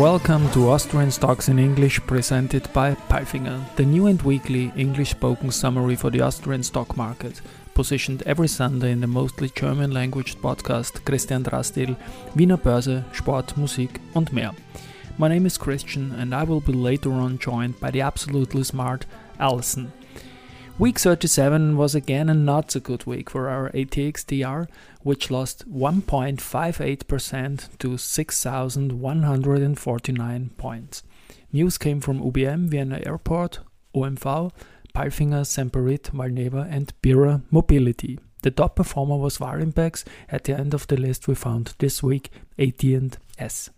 welcome to Austrian Stocks in English presented by Palfinger, the new and weekly English spoken summary for the Austrian stock market, positioned every Sunday in the mostly German language podcast Christian Drastil, Wiener Börse, Sport, Musik und mehr. My name is Christian and I will be later on joined by the absolutely smart Alison. Week 37 was again a not so good week for our ATXTR, which lost 1.58% to 6,149 points. News came from UBM, Vienna Airport, OMV, Palfinger, Semperit, Valneva, and Pierer Mobility. The top performer was Warimpex. At the end of the list, we found this week AT&S.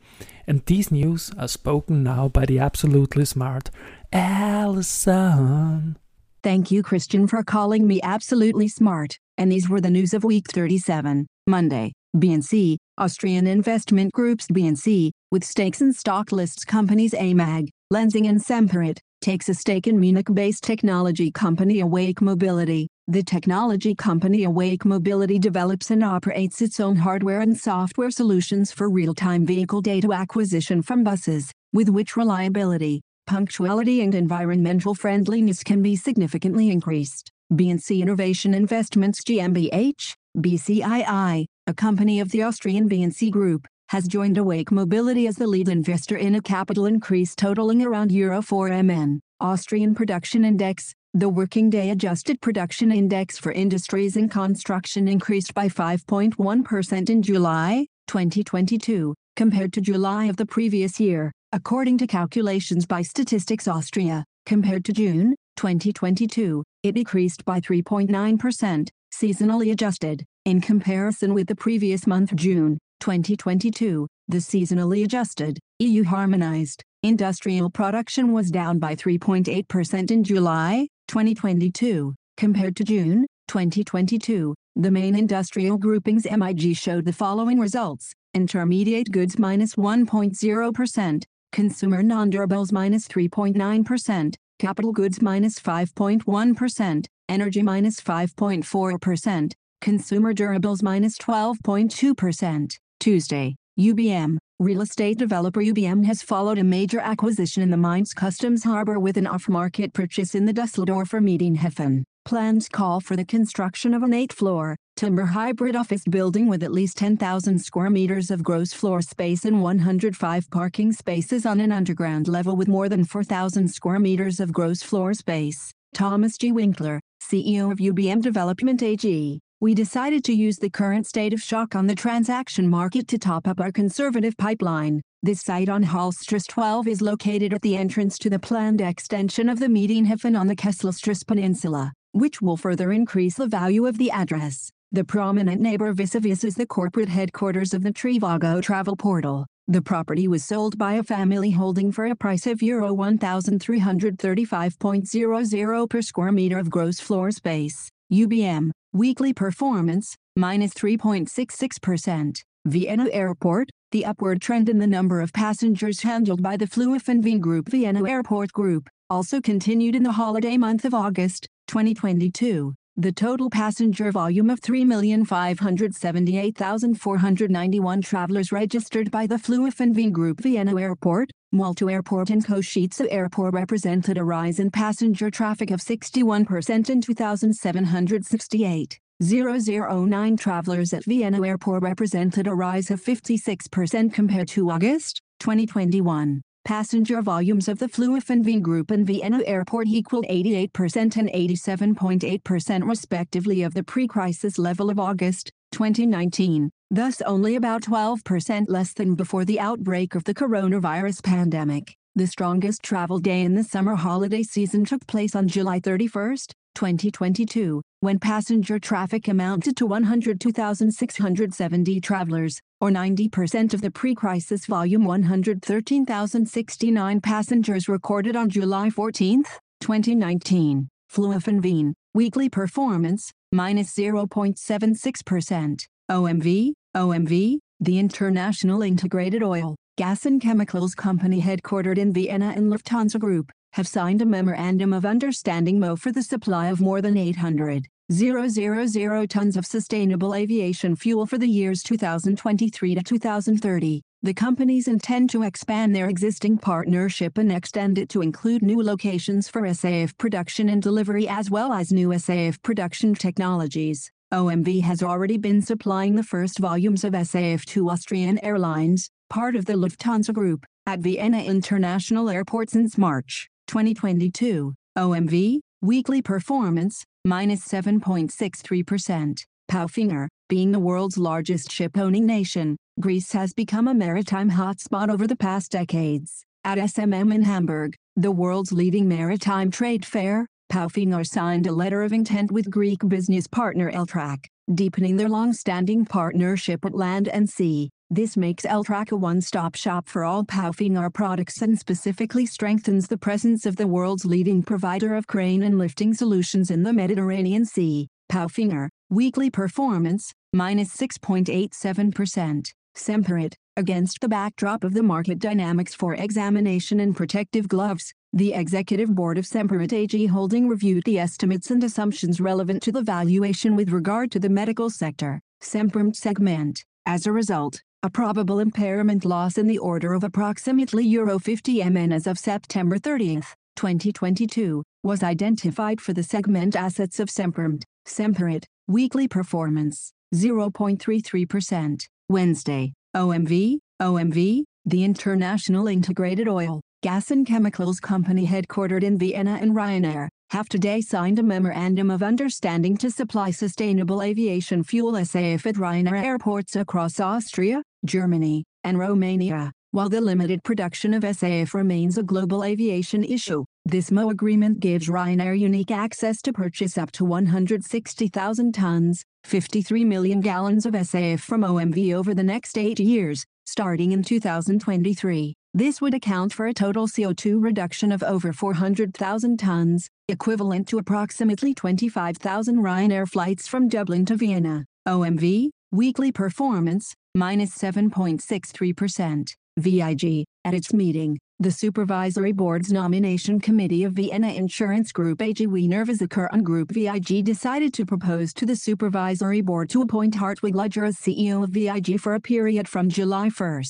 And these news are spoken now by the absolutely smart Alison. Thank you, Christian, for calling me absolutely smart. And these were the news of week 37, Monday. B&C, Austrian investment groups B&C, with stakes in stock lists companies AMAG, Lenzing and Semperit, takes a stake in Munich-based technology company Awake Mobility. The technology company Awake Mobility develops and operates its own hardware and software solutions for real-time vehicle data acquisition from buses, with which reliability, punctuality and environmental friendliness can be significantly increased. B&C Innovation Investments GmbH, BCII, a company of the Austrian B&C Group, has joined Awake Mobility as the lead investor in a capital increase totaling around Euro 4 MN. Austrian Production Index, the working day adjusted production index for industries and construction increased by 5.1% in July 2022, compared to July of the previous year according to calculations by Statistics Austria, compared to June 2022, it decreased by 3.9%, seasonally adjusted. In comparison with the previous month June 2022, the seasonally adjusted, EU harmonized, industrial production was down by 3.8% in July 2022, compared to June 2022. The main industrial groupings MIG showed the following results. Intermediate goods minus 1.0%, consumer non-durables minus 3.9%, capital goods minus 5.1, energy minus 5.4%, consumer durables minus 12.2%. Tuesday, UBM, real estate developer UBM has followed a major acquisition in the Mainz Customs Harbor with an off-market purchase in the Dusseldorfer Medienhafen. Plans call for the construction of an eight-floor, timber hybrid office building with at least 10,000 square meters of gross floor space and 105 parking spaces on an underground level with more than 4,000 square meters of gross floor space. Thomas G. Winkler, CEO of UBM Development AG. We decided to use the current state of shock on the transaction market to top up our conservative pipeline. This site on Hallstrasse 12 is located at the entrance to the planned extension of the Medienhafen on the Kesselstrasse Peninsula which will further increase the value of the address. The prominent neighbor vis-a-vis is the corporate headquarters of the Trivago travel portal. The property was sold by a family holding for a price of Euro 1,335.00 per square meter of gross floor space. UBM, weekly performance, minus 3.66%. Vienna Airport, the upward trend in the number of passengers handled by the Flughafen Group Vienna Airport Group, also continued in the holiday month of August, 2022, the total passenger volume of 3,578,491 travelers registered by the Flughafen Group Vienna Airport, Malta Airport and Košice Airport represented a rise in passenger traffic of 61% in 2,768. 009 travelers at Vienna Airport represented a rise of 56% compared to August 2021. Passenger volumes of the Flughafen Group and Vienna Airport equal 88% and 87.8% respectively of the pre-crisis level of August 2019, thus only about 12% less than before the outbreak of the coronavirus pandemic. The strongest travel day in the summer holiday season took place on July 31, 2022, when passenger traffic amounted to 102,670 travelers, or 90% of the pre-crisis volume 113,069 passengers recorded on July 14, 2019. Flughafen weekly performance, minus 0.76%. OMV, OMV, the International Integrated Oil, Gas and Chemicals Company headquartered in Vienna and Lufthansa Group, have signed a memorandum of understanding MO for the supply of more than 800 000 tons of sustainable aviation fuel for the years 2023 to 2030. The companies intend to expand their existing partnership and extend it to include new locations for SAF production and delivery as well as new SAF production technologies. OMV has already been supplying the first volumes of SAF to Austrian Airlines, part of the Lufthansa Group, at Vienna International Airport since March 2022. OMV, weekly performance, minus 7.63%. Palfinger, being the world's largest ship-owning nation, Greece has become a maritime hotspot over the past decades. At SMM in Hamburg, the world's leading maritime trade fair, Palfinger signed a letter of intent with Greek business partner Eltrak, deepening their long-standing partnership at land and sea. This makes Eltrak a one-stop shop for all Palfinger products and specifically strengthens the presence of the world's leading provider of crane and lifting solutions in the Mediterranean Sea. Palfinger, weekly performance, minus 6.87%. Semperit, against the backdrop of the market dynamics for examination and protective gloves, the Executive Board of Semperit AG Holding reviewed the estimates and assumptions relevant to the valuation with regard to the medical sector, Semperit segment. As a result, a probable impairment loss in the order of approximately Euro 50 MN as of September 30, 2022, was identified for the segment assets of Semperit. Semperit, weekly performance, 0.33%. Wednesday, OMV, OMV, the International Integrated Oil, Gas and Chemicals Company headquartered in Vienna and Ryanair, have today signed a memorandum of understanding to supply sustainable aviation fuel SAF at Ryanair airports across Austria, Germany, and Romania. While the limited production of SAF remains a global aviation issue, this MO agreement gives Ryanair unique access to purchase up to 160,000 tons, 53 million gallons of SAF from OMV over the next eight years, starting in 2023. This would account for a total CO2 reduction of over 400,000 tons, equivalent to approximately 25,000 Ryanair flights from Dublin to Vienna. OMV, weekly performance, minus 7.63%. VIG, at its meeting, the Supervisory Board's Nomination Committee of Vienna Insurance Group AG Wiener Versicherung Gruppe VIG decided to propose to the Supervisory Board to appoint Hartwig Löger as CEO of VIG for a period from July 1,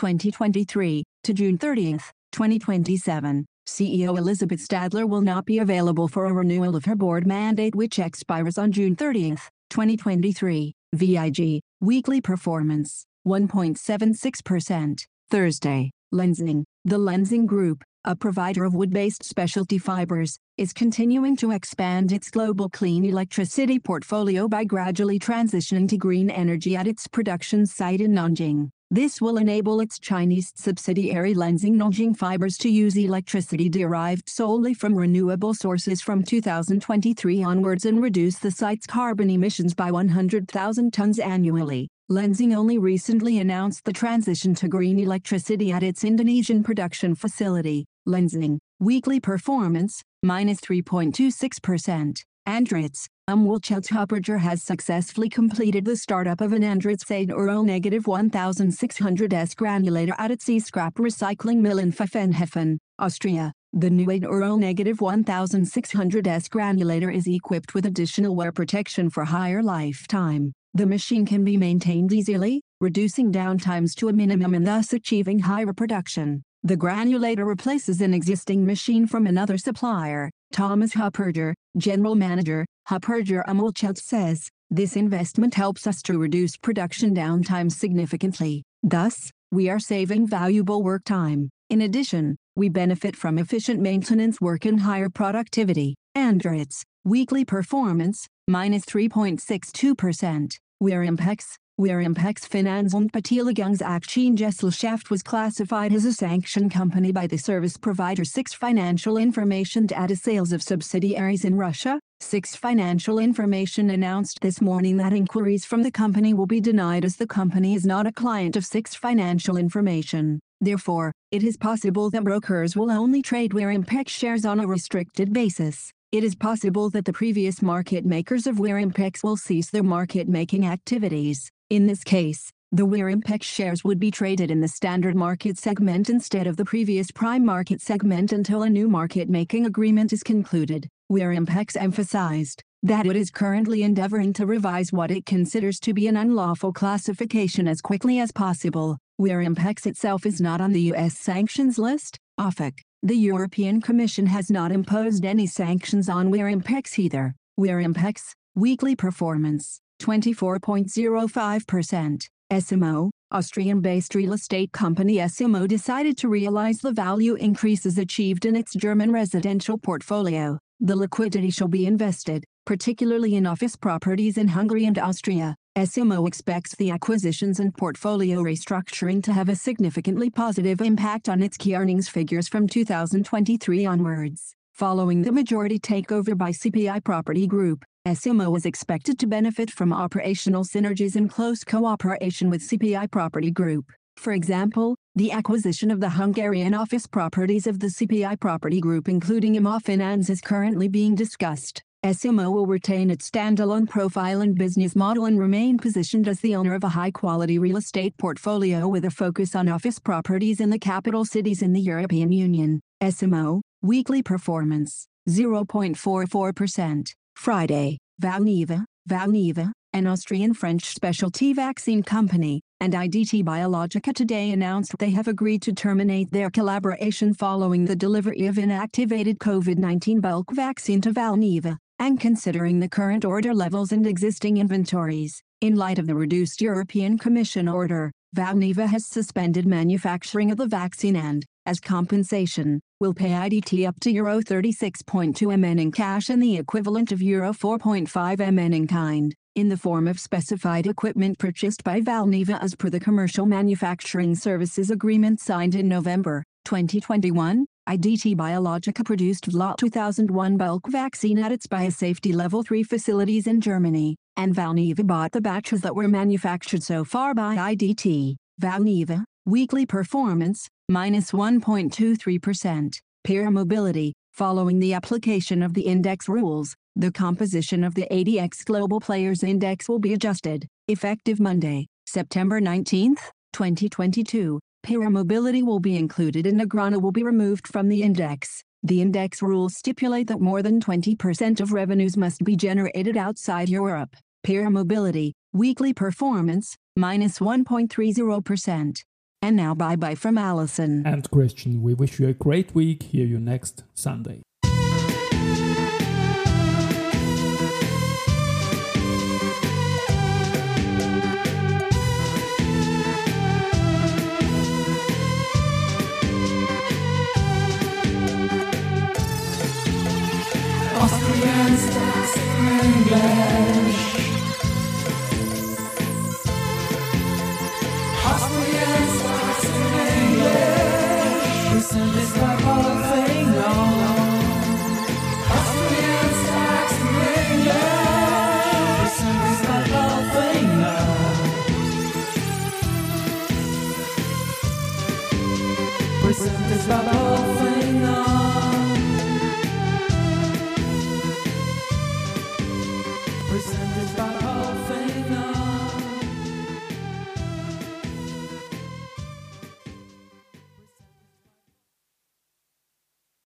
2023, to June 30, 2027. CEO Elisabeth Stadler will not be available for a renewal of her board mandate which expires on June 30, 2023. VIG, weekly performance, 1.76%. Thursday, Lenzing. the Lenzing Group, a provider of wood-based specialty fibers, is continuing to expand its global clean electricity portfolio by gradually transitioning to green energy at its production site in Nanjing. This will enable its Chinese subsidiary Lenzing Nanjing Fibers to use electricity derived solely from renewable sources from 2023 onwards and reduce the site's carbon emissions by 100,000 tons annually. Lenzing only recently announced the transition to green electricity at its Indonesian production facility, Lenzing. Weekly performance, minus 3.26%. Andritz, Umweltschutz Hupperger has successfully completed the startup of an Andritz 8 Euro negative 1600S granulator at its e-scrap recycling mill in Pfaffenhofen, Austria. The new 8 Euro negative 1600S granulator is equipped with additional wear protection for higher lifetime. The machine can be maintained easily, reducing downtimes to a minimum and thus achieving higher production. The granulator replaces an existing machine from another supplier. Thomas Hupperger, General Manager, Hupperger Umweltschutz says, this investment helps us to reduce production downtime significantly. Thus, we are saving valuable work time. In addition, we benefit from efficient maintenance work and higher productivity. Andritz, weekly performance, minus 3.62%. Warimpex, Warimpex Finanz und Beteiligungsaktien-Gesellschaft was classified as a sanctioned company by the service provider Six Financial Information data sales of subsidiaries in Russia, Six Financial Information announced this morning that inquiries from the company will be denied as the company is not a client of Six Financial Information. Therefore, it is possible that brokers will only trade Warimpex shares on a restricted basis. It is possible that the previous market makers of Warimpex will cease their market-making activities. In this case, the Warimpex shares would be traded in the standard market segment instead of the previous prime market segment until a new market-making agreement is concluded. Warimpex emphasized that it is currently endeavoring to revise what it considers to be an unlawful classification as quickly as possible. where itself is not on the U.S. sanctions list, OFAC. The European Commission has not imposed any sanctions on Warimpex either. Warimpex, weekly performance, 24.05%. S IMMO, Austrian-based real estate company S IMMO decided to realize the value increases achieved in its German residential portfolio. The liquidity shall be invested, particularly in office properties in Hungary and Austria. S IMMO expects the acquisitions and portfolio restructuring to have a significantly positive impact on its key earnings figures from 2023 onwards. Following the majority takeover by CPI Property Group, S IMMO is expected to benefit from operational synergies and close cooperation with CPI Property Group. For example, the acquisition of the Hungarian office properties of the CPI Property Group including Immofinanz is currently being discussed. S IMMO will retain its standalone profile and business model and remain positioned as the owner of a high-quality real estate portfolio with a focus on office properties in the capital cities in the European Union. S IMMO, weekly performance, 0.44%. Friday, Valneva, Valneva, an Austrian-French specialty vaccine company, and IDT Biologika today announced they have agreed to terminate their collaboration following the delivery of inactivated COVID-19 bulk vaccine to Valneva, and considering the current order levels and existing inventories. In light of the reduced European Commission order, Valneva has suspended manufacturing of the vaccine and, as compensation, will pay IDT up to Euro 36.2 MN in cash and the equivalent of Euro 4.5 MN in kind, in the form of specified equipment purchased by Valneva as per the Commercial Manufacturing Services Agreement signed in November 2021. IDT Biologika produced Lot 2001 bulk vaccine at its biosafety level 3 facilities in Germany, and Valneva bought the batches that were manufactured so far by IDT. Valneva, weekly performance, minus 1.23%. Pierer Mobility, following the application of the index rules, the composition of the ATX Global Players Index will be adjusted, effective Monday, September 19, 2022. Pierer Mobility will be included and Agrana will be removed from the index. The index rules stipulate that more than 20% of revenues must be generated outside Europe. Pierer Mobility, weekly performance, minus 1.30%. And now bye bye from Allison. And Christian, we wish you a great week. Hear you next Sunday.